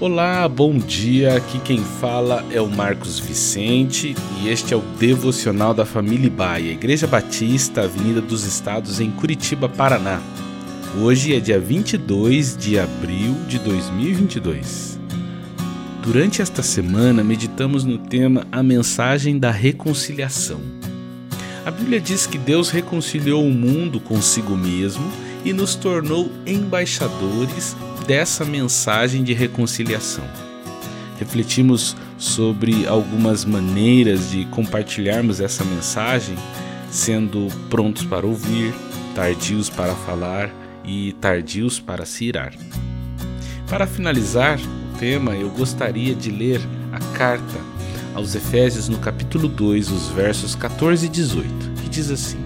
Olá, bom dia. Aqui quem fala é o Marcos Vicente e este é o devocional da família Baia, Igreja Batista, Avenida dos Estados, em Curitiba, Paraná. Hoje é dia 22 de abril de 2022. Durante esta semana, meditamos no tema A Mensagem da Reconciliação. A Bíblia diz que Deus reconciliou o mundo consigo mesmo e nos tornou embaixadores dessa mensagem de reconciliação. Refletimos sobre algumas maneiras de compartilharmos essa mensagem, sendo prontos para ouvir, tardios para falar e tardios para se irar. Para finalizar o tema, eu gostaria de ler a carta aos Efésios no capítulo 2, os versos 14 e 18, que diz assim: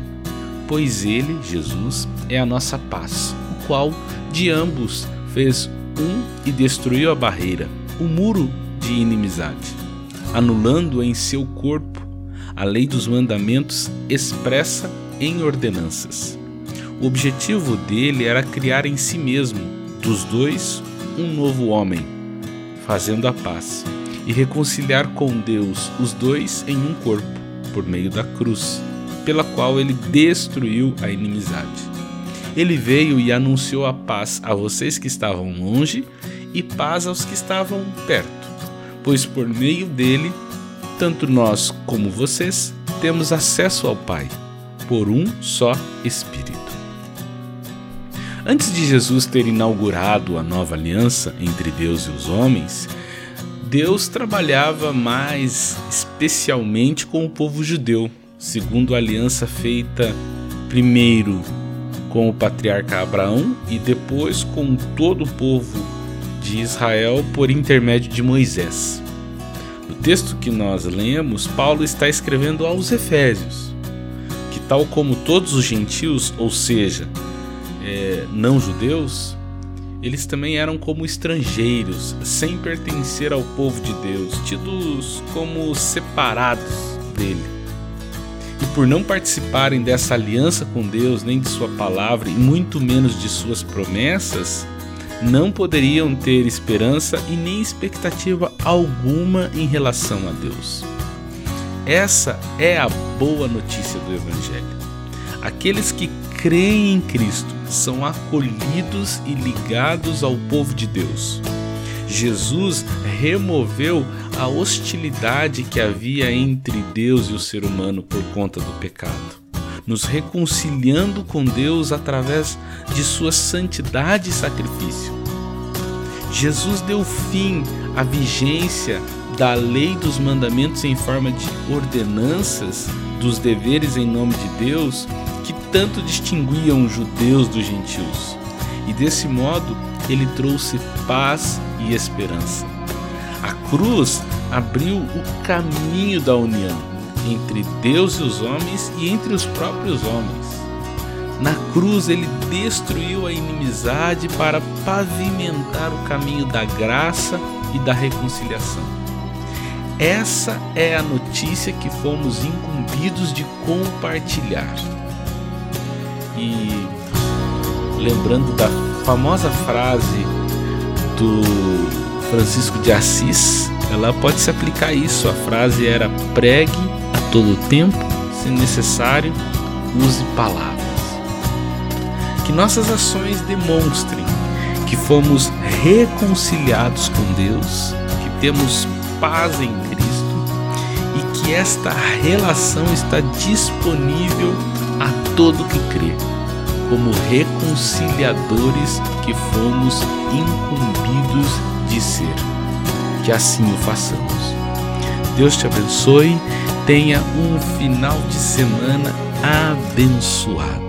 Pois ele, Jesus, é a nossa paz, o qual de ambos fez um e destruiu a barreira, o muro de inimizade, anulando em seu corpo a lei dos mandamentos expressa em ordenanças. O objetivo dele era criar em si mesmo, dos dois, um novo homem, fazendo a paz, e reconciliar com Deus os dois em um corpo, por meio da cruz, pela qual ele destruiu a inimizade. Ele veio e anunciou a paz a vocês que estavam longe e paz aos que estavam perto, pois por meio dele, tanto nós como vocês temos acesso ao Pai, por um só Espírito. Antes de Jesus ter inaugurado a nova aliança entre Deus e os homens, Deus trabalhava mais especialmente com o povo judeu, segundo a aliança feita primeiro com o patriarca Abraão e depois com todo o povo de Israel por intermédio de Moisés. No texto que nós lemos, Paulo está escrevendo aos Efésios, que, tal como todos os gentios, ou seja, é, não judeus, eles também eram como estrangeiros, sem pertencer ao povo de Deus, tidos como separados dele e por não participarem dessa aliança com Deus, nem de Sua palavra e muito menos de Suas promessas, não poderiam ter esperança e nem expectativa alguma em relação a Deus. Essa é a boa notícia do Evangelho. Aqueles que creem em Cristo são acolhidos e ligados ao povo de Deus. Jesus removeu a hostilidade que havia entre Deus e o ser humano por conta do pecado, nos reconciliando com Deus através de sua santidade e sacrifício. Jesus deu fim à vigência da lei dos mandamentos em forma de ordenanças dos deveres em nome de Deus que tanto distinguiam os judeus dos gentios. E desse modo, ele trouxe paz e esperança. A cruz abriu o caminho da união entre Deus e os homens e entre os próprios homens. Na cruz, ele destruiu a inimizade para pavimentar o caminho da graça e da reconciliação. Essa é a notícia que fomos incumbidos de compartilhar. E lembrando da famosa frase do Francisco de Assis, ela pode se aplicar a isso. A frase era: pregue a todo tempo, se necessário, use palavras. Que nossas ações demonstrem que fomos reconciliados com Deus, que temos paz em Cristo e que esta relação está disponível a todo que crê, como reconciliadores que fomos incumbidos de ser. Que assim o façamos. Deus te abençoe. Tenha um final de semana abençoado.